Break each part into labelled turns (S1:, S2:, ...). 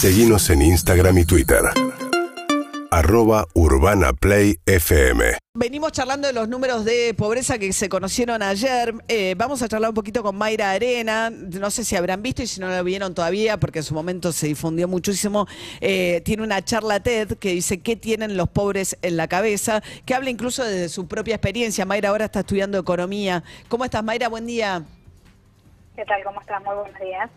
S1: Seguimos en Instagram y Twitter. Arroba Urbana Play FM.
S2: Venimos charlando de los números de pobreza que se conocieron ayer. Eh, vamos a charlar un poquito con Mayra Arena. No sé si habrán visto y si no lo vieron todavía, porque en su momento se difundió muchísimo. Eh, tiene una charla TED que dice qué tienen los pobres en la cabeza, que habla incluso desde su propia experiencia. Mayra ahora está estudiando economía. ¿Cómo estás, Mayra? Buen día.
S3: ¿Qué tal? ¿Cómo estás? Muy buenos días.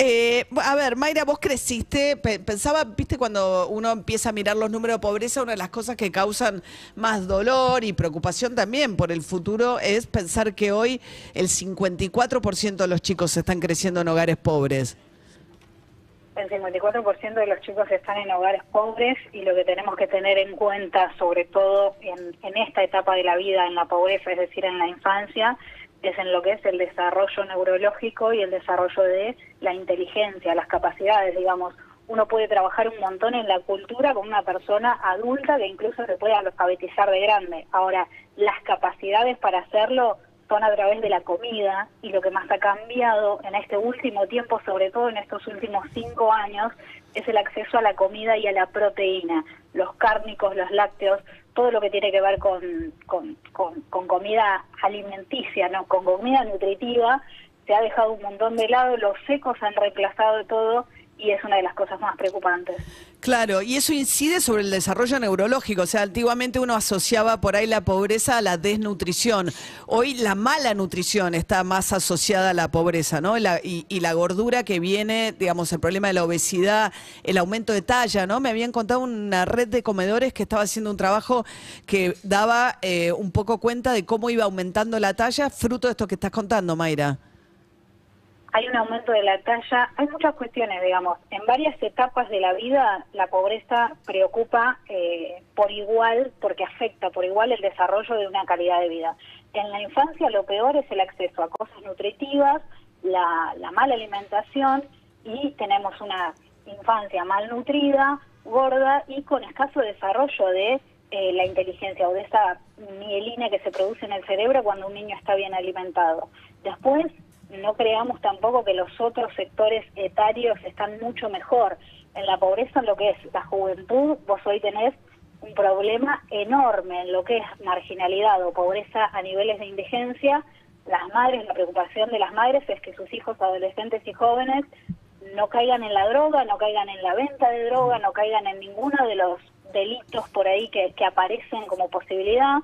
S2: Eh, a ver, Mayra, vos creciste, pensaba, viste, cuando uno empieza a mirar los números de pobreza, una de las cosas que causan más dolor y preocupación también por el futuro es pensar que hoy el 54% de los chicos están creciendo en hogares pobres.
S3: El 54% de los chicos están en hogares pobres y lo que tenemos que tener en cuenta, sobre todo en, en esta etapa de la vida, en la pobreza, es decir, en la infancia, es en lo que es el desarrollo neurológico y el desarrollo de la inteligencia, las capacidades, digamos. Uno puede trabajar un montón en la cultura con una persona adulta que incluso se puede alfabetizar de grande. Ahora, las capacidades para hacerlo son a través de la comida y lo que más ha cambiado en este último tiempo, sobre todo en estos últimos cinco años, es el acceso a la comida y a la proteína, los cárnicos, los lácteos, todo lo que tiene que ver con, con, con, comida alimenticia, no con comida nutritiva, se ha dejado un montón de lado, los secos han reemplazado todo y es una de las cosas más preocupantes.
S2: Claro, y eso incide sobre el desarrollo neurológico. O sea, antiguamente uno asociaba por ahí la pobreza a la desnutrición. Hoy la mala nutrición está más asociada a la pobreza, ¿no? y, la gordura que viene, digamos, el problema de la obesidad, el aumento de talla, ¿no? Me habían contado una red de comedores que estaba haciendo un trabajo que daba eh, un poco cuenta de cómo iba aumentando la talla, fruto de esto que estás contando, Mayra
S3: hay un aumento de la talla, hay muchas cuestiones, digamos, en varias etapas de la vida la pobreza preocupa eh, por igual, porque afecta por igual el desarrollo de una calidad de vida. En la infancia lo peor es el acceso a cosas nutritivas, la, mala alimentación y tenemos una infancia malnutrida, gorda y con escaso desarrollo de eh, la inteligencia o de esa mielina que se produce en el cerebro cuando un niño está bien alimentado. Después no creamos tampoco que los otros sectores etarios están mucho mejor. En la pobreza, en lo que es la juventud, vos hoy tenés un problema enorme en lo que es marginalidad o pobreza a niveles de indigencia. Las madres, la preocupación de las madres es que sus hijos adolescentes y jóvenes no caigan en la droga, no caigan en la venta de droga, no caigan en ninguno de los delitos por ahí que, que aparecen como posibilidad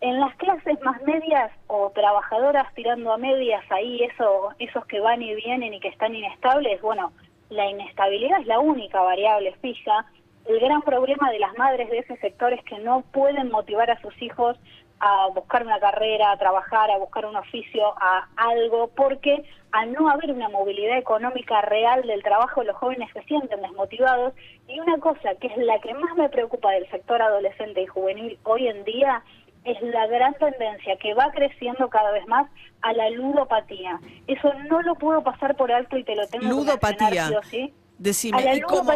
S3: en las clases más medias o trabajadoras tirando a medias ahí, eso, esos que van y vienen y que están inestables, bueno, la inestabilidad es la única variable fija. El gran problema de las madres de ese sector es que no pueden motivar a sus hijos a buscar una carrera, a trabajar, a buscar un oficio, a algo, porque al no haber una movilidad económica real del trabajo, los jóvenes se sienten desmotivados. Y una cosa que es la que más me preocupa del sector adolescente y juvenil hoy en día es la gran tendencia que va creciendo cada vez más a la ludopatía. Eso no lo puedo pasar por alto y te lo tengo
S2: ludopatía. que ¿sí? Decime, cómo,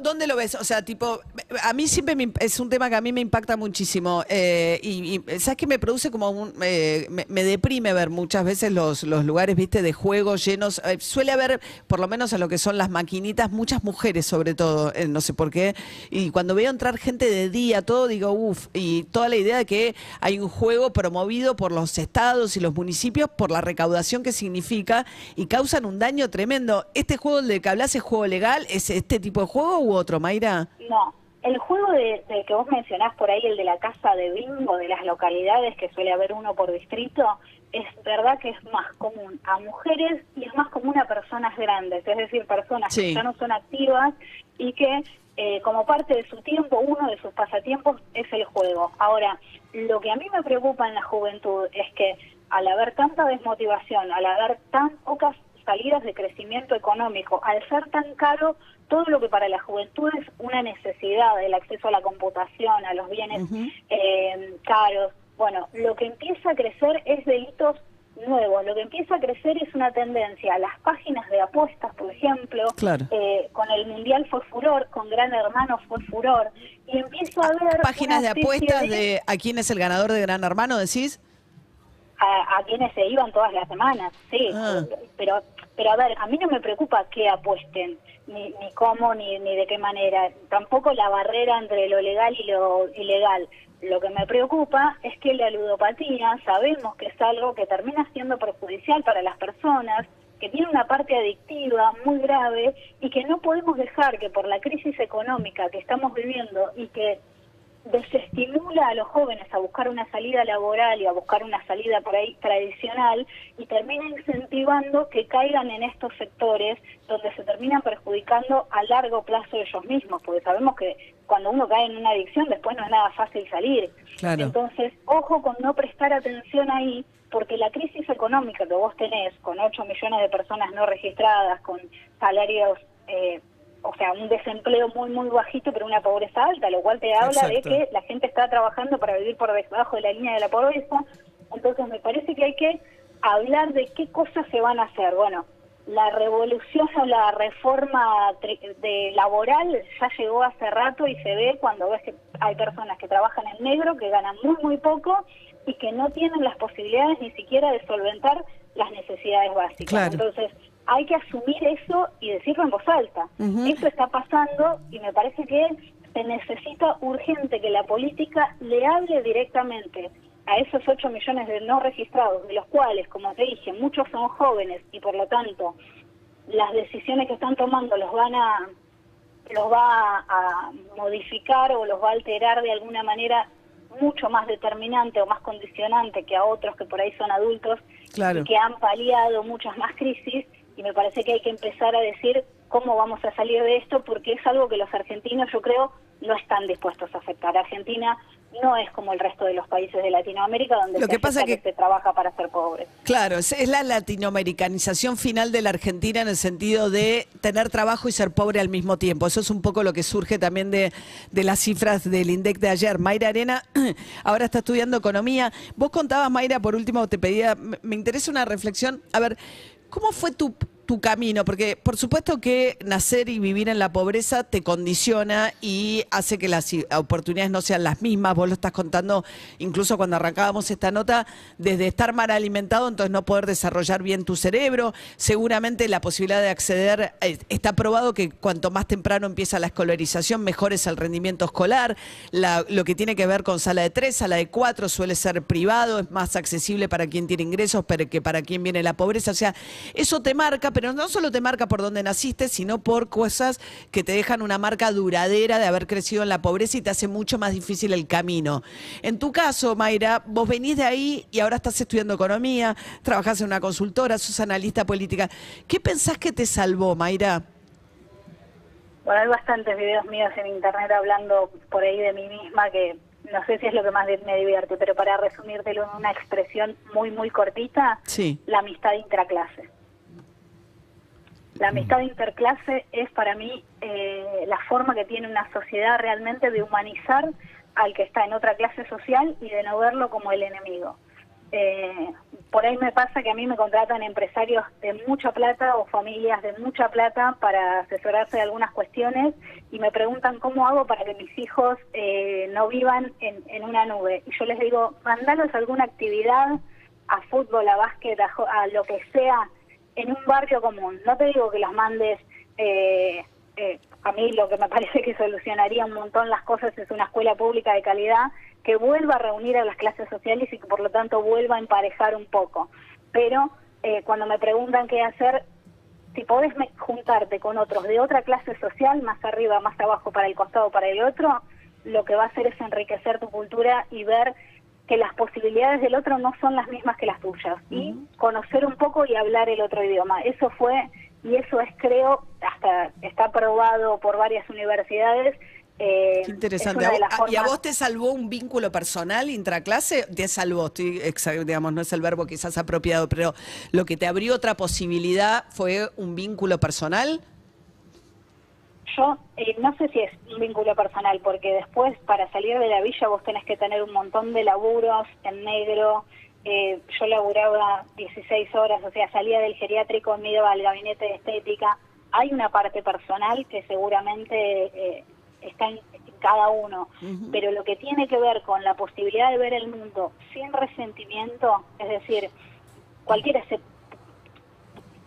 S2: ¿dónde lo ves? O sea, tipo, a mí siempre es un tema que a mí me impacta muchísimo eh, y, sabes que me produce como un, eh, me, deprime ver muchas veces los, los lugares, viste, de juegos llenos. Eh, suele haber, por lo menos en lo que son las maquinitas, muchas mujeres sobre todo, no sé por qué. Y cuando veo entrar gente de día, todo digo, uff, y toda la idea de que hay un juego promovido por los estados y los municipios por la recaudación que significa y causan un daño tremendo. Este juego del que hablas es juego legal? ¿Es este tipo de juego u otro, Mayra?
S3: No, el juego de, que vos mencionás por ahí, el de la casa de bingo de las localidades, que suele haber uno por distrito, es verdad que es más común a mujeres y es más común a personas grandes, es decir, personas que ya no son activas y que eh, como parte de su tiempo, uno de sus pasatiempos es el juego. Ahora, lo que a mí me preocupa en la juventud es que al haber tanta desmotivación, al haber tan pocas salidas de crecimiento económico, al ser tan caro todo lo que para la juventud es una necesidad, el acceso a la computación, a los bienes eh, caros, bueno, lo que empieza a crecer es delitos nuevos, lo que empieza a crecer es una tendencia, las páginas de apuestas, por ejemplo, eh, con el Mundial fue furor, con Gran Hermano fue furor, y empieza a haber...
S2: Páginas de apuestas de... ¿A quién es el ganador de Gran Hermano, decís?
S3: A, quienes se iban todas las semanas, sí, ah. pero pero a ver, a mí no me preocupa que apuesten. ni, ni cómo ni, ni de qué manera. Tampoco la barrera entre lo legal y lo ilegal. Lo que me preocupa es que la ludopatía sabemos que es algo que termina siendo perjudicial para las personas, que tiene una parte adictiva muy grave y que no podemos dejar que por la crisis económica que estamos viviendo y que desestimula a los jóvenes a buscar una salida laboral y a buscar una salida por ahí tradicional y termina incentivando que caigan en estos sectores donde se terminan perjudicando a largo plazo ellos mismos, porque sabemos que cuando uno cae en una adicción después no es nada fácil salir. Entonces, ojo con no prestar atención ahí, porque la crisis económica que vos tenés, con 8 millones de personas no registradas, con salarios... Eh, o sea, un desempleo muy, muy bajito, pero una pobreza alta, lo cual te habla de que la gente está trabajando para vivir por debajo de la línea de la pobreza. Entonces, me parece que hay que hablar de qué cosas se van a hacer. Bueno, la revolución o la reforma de laboral ya llegó hace rato y se ve cuando ves que hay personas que trabajan en negro, que ganan muy, muy poco y que no tienen las posibilidades ni siquiera de solventar las necesidades básicas. Entonces, hay que asumir eso y decirlo en voz alta. Eso está pasando y me parece que se necesita urgente que la política le hable directamente a esos 8 millones de no registrados, de los cuales, como te dije, muchos son jóvenes y por lo tanto las decisiones que están tomando los van a los va a modificar o los va a alterar de alguna manera mucho más determinante o más condicionante que a otros que por ahí son adultos y que han paliado muchas más crisis y me parece que hay que empezar a decir cómo vamos a salir de esto porque es algo que los argentinos yo creo no están dispuestos a aceptar. Argentina no es como el resto de los países de Latinoamérica donde
S2: Lo
S3: se,
S2: que pasa
S3: que, se trabaja para ser pobre.
S2: Claro, es, la latinoamericanización final de la Argentina en el sentido de tener trabajo y ser pobre al mismo tiempo. Eso es un poco lo que surge también de, de las cifras del INDEC de ayer. Mayra Arena ahora está estudiando economía. Vos contabas, Mayra, por último te pedía, me interesa una reflexión. A ver, ¿Cómo fue tu tu camino? Porque por supuesto que nacer y vivir en la pobreza te condiciona y hace que las oportunidades no sean las mismas. Vos lo estás contando incluso cuando arrancábamos esta nota, desde estar mal alimentado, entonces no poder desarrollar bien tu cerebro. Seguramente la posibilidad de acceder, eh, está probado que cuanto más temprano empieza la escolarización, mejor es el rendimiento escolar. lo que tiene que ver con sala de tres, sala de cuatro, suele ser privado, es más accesible para quien tiene ingresos pero que para quien viene la pobreza. O sea, eso te marca, pero no solo te marca por dónde naciste, sino por cosas que te dejan una marca duradera de haber crecido en la pobreza y te hace mucho más difícil el camino. En tu caso, Mayra, vos venís de ahí y ahora estás estudiando economía, trabajás en una consultora, sos analista política. ¿Qué pensás que te salvó, Mayra?
S3: Bueno, hay bastantes videos míos en internet hablando por ahí de mí misma que no sé si es lo que más me divierte, pero para resumírtelo en una expresión muy, muy cortita,
S2: sí.
S3: la amistad intraclase. La amistad interclase es para mí eh, la forma que tiene una sociedad realmente de humanizar al que está en otra clase social y de no verlo como el enemigo. Eh, por ahí me pasa que a mí me contratan empresarios de mucha plata o familias de mucha plata para asesorarse de algunas cuestiones y me preguntan cómo hago para que mis hijos eh, no vivan en, en, una nube. Y yo les digo, mandalos a alguna actividad, a fútbol, a básquet, a lo que sea, en un barrio común. No te digo que los mandes, eh, eh, a mí lo que me parece que solucionaría un montón las cosas es una escuela pública de calidad que vuelva a reunir a las clases sociales y que por lo tanto vuelva a emparejar un poco. Pero eh, cuando me preguntan qué hacer, si podés juntarte con otros de otra clase social, más arriba, más abajo, para el costado, para el otro, lo que va a hacer es enriquecer tu cultura y ver que las posibilidades del otro no son las mismas que las tuyas y conocer un poco y hablar el otro idioma. Eso fue y eso es creo hasta está aprobado por varias universidades.
S2: Eh, Qué interesante. ¿Y a vos te salvó un vínculo personal intraclase? Te salvó, estoy, digamos, no es el verbo quizás apropiado, pero lo que te abrió otra posibilidad fue un vínculo personal
S3: yo eh, no sé si es un vínculo personal, porque después para salir de la villa vos tenés que tener un montón de laburos en negro. Eh, yo laburaba 16 horas, o sea, salía del geriátrico, me iba al gabinete de estética. Hay una parte personal que seguramente eh, está en, cada uno, pero lo que tiene que ver con la posibilidad de ver el mundo sin resentimiento, es decir, cualquiera se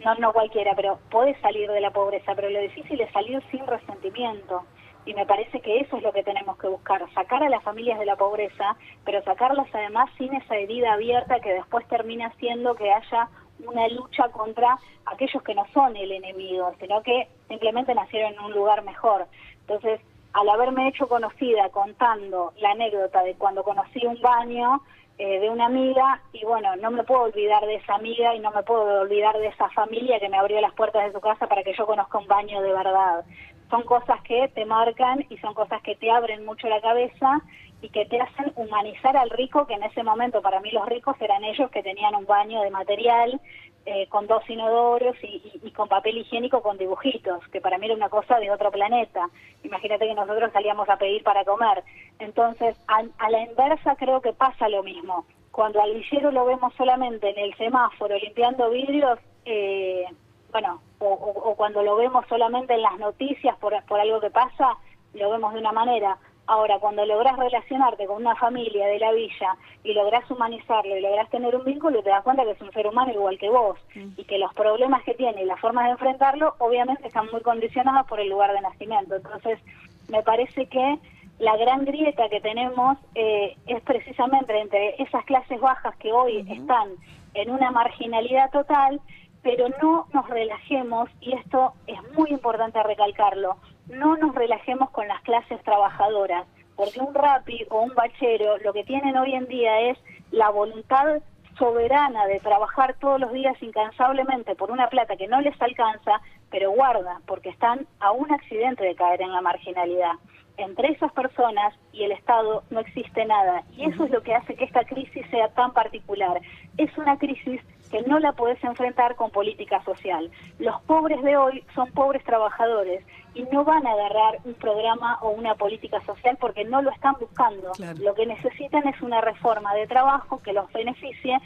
S3: no, no cualquiera, pero podés salir de la pobreza, pero lo difícil es salir sin resentimiento. Y me parece que eso es lo que tenemos que buscar, sacar a las familias de la pobreza, pero sacarlas además sin esa herida abierta que después termina siendo que haya una lucha contra aquellos que no son el enemigo, sino que simplemente nacieron en un lugar mejor. Entonces, al haberme hecho conocida contando la anécdota de cuando conocí un baño eh, de una amiga, y bueno, no me puedo olvidar de esa amiga y no me puedo olvidar de esa familia que me abrió las puertas de su casa para que yo conozca un baño de verdad. Son cosas que te marcan y son cosas que te abren mucho la cabeza y que te hacen humanizar al rico, que en ese momento para mí los ricos eran ellos que tenían un baño de material eh, con dos inodoros y, con papel higiénico con dibujitos, que para mí era una cosa de otro planeta. Imagínate que nosotros salíamos a pedir para comer. Entonces, a, la inversa creo que pasa lo mismo. Cuando al villero lo vemos solamente en el semáforo limpiando vidrios, eh, bueno, o, cuando lo vemos solamente en las noticias por, por algo que pasa, lo vemos de una manera Ahora, cuando logras relacionarte con una familia de la villa y logras humanizarlo y logras tener un vínculo, te das cuenta que es un ser humano igual que vos mm. y que los problemas que tiene y las formas de enfrentarlo obviamente están muy condicionados por el lugar de nacimiento. Entonces, me parece que la gran grieta que tenemos eh, es precisamente entre esas clases bajas que hoy están en una marginalidad total, pero no nos relajemos, y esto es muy importante recalcarlo, no nos relajemos con las clases trabajadoras, porque un rapi o un bachero lo que tienen hoy en día es la voluntad soberana de trabajar todos los días incansablemente por una plata que no les alcanza, pero guarda, porque están a un accidente de caer en la marginalidad. Entre esas personas y el Estado no existe nada, y eso es lo que hace que esta crisis sea tan particular. Es una crisis que no la podés enfrentar con política social. Los pobres de hoy son pobres trabajadores y no van a agarrar un programa o una política social porque no lo están buscando. Lo que necesitan es una reforma de trabajo que los beneficie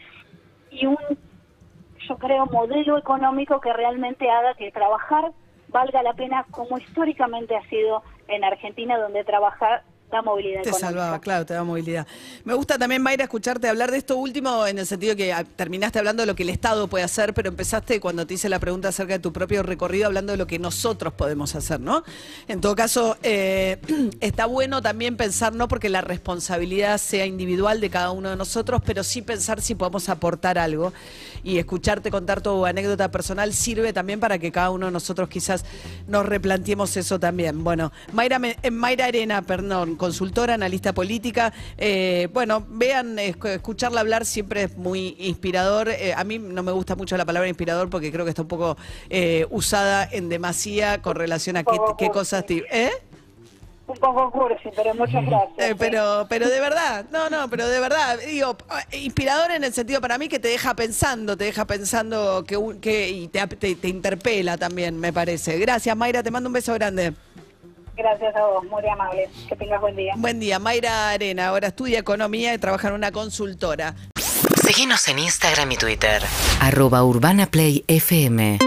S3: y un, yo creo, modelo económico que realmente haga que trabajar valga la pena como históricamente ha sido en Argentina, donde trabajar da movilidad.
S2: Te salvaba, claro, te da movilidad. Me gusta también, Mayra, escucharte hablar de esto último en el sentido que ah, terminaste hablando de lo que el Estado puede hacer, pero empezaste cuando te hice la pregunta acerca de tu propio recorrido hablando de lo que nosotros podemos hacer, ¿no? En todo caso, eh, está bueno también pensar, no porque la responsabilidad sea individual de cada uno de nosotros, pero sí pensar si podemos aportar algo y escucharte contar tu anécdota personal sirve también para que cada uno de nosotros quizás nos replanteemos eso también. Bueno, Mayra, eh, Mayra Arena, perdón, consultora, analista política. Eh, bueno, vean, escucharla hablar siempre es muy inspirador. Eh, a mí no me gusta mucho la palabra inspirador porque creo que está un poco usada en demasía con relación a qué, qué cosas... ¿Eh?
S3: un poco cursi, pero muchas gracias.
S2: Eh, pero, pero de verdad, no, no, pero de verdad, digo, inspirador en el sentido para mí que te deja pensando, te deja pensando que, que y te, te, interpela también, me parece. Gracias, Mayra, te mando un beso grande.
S3: Gracias a vos, muy amable. Que tengas buen día.
S2: Buen día. Mayra Arena, ahora estudia economía y trabaja en una consultora.
S4: Síguenos en Instagram y Twitter. Arroba Urbana Play FM.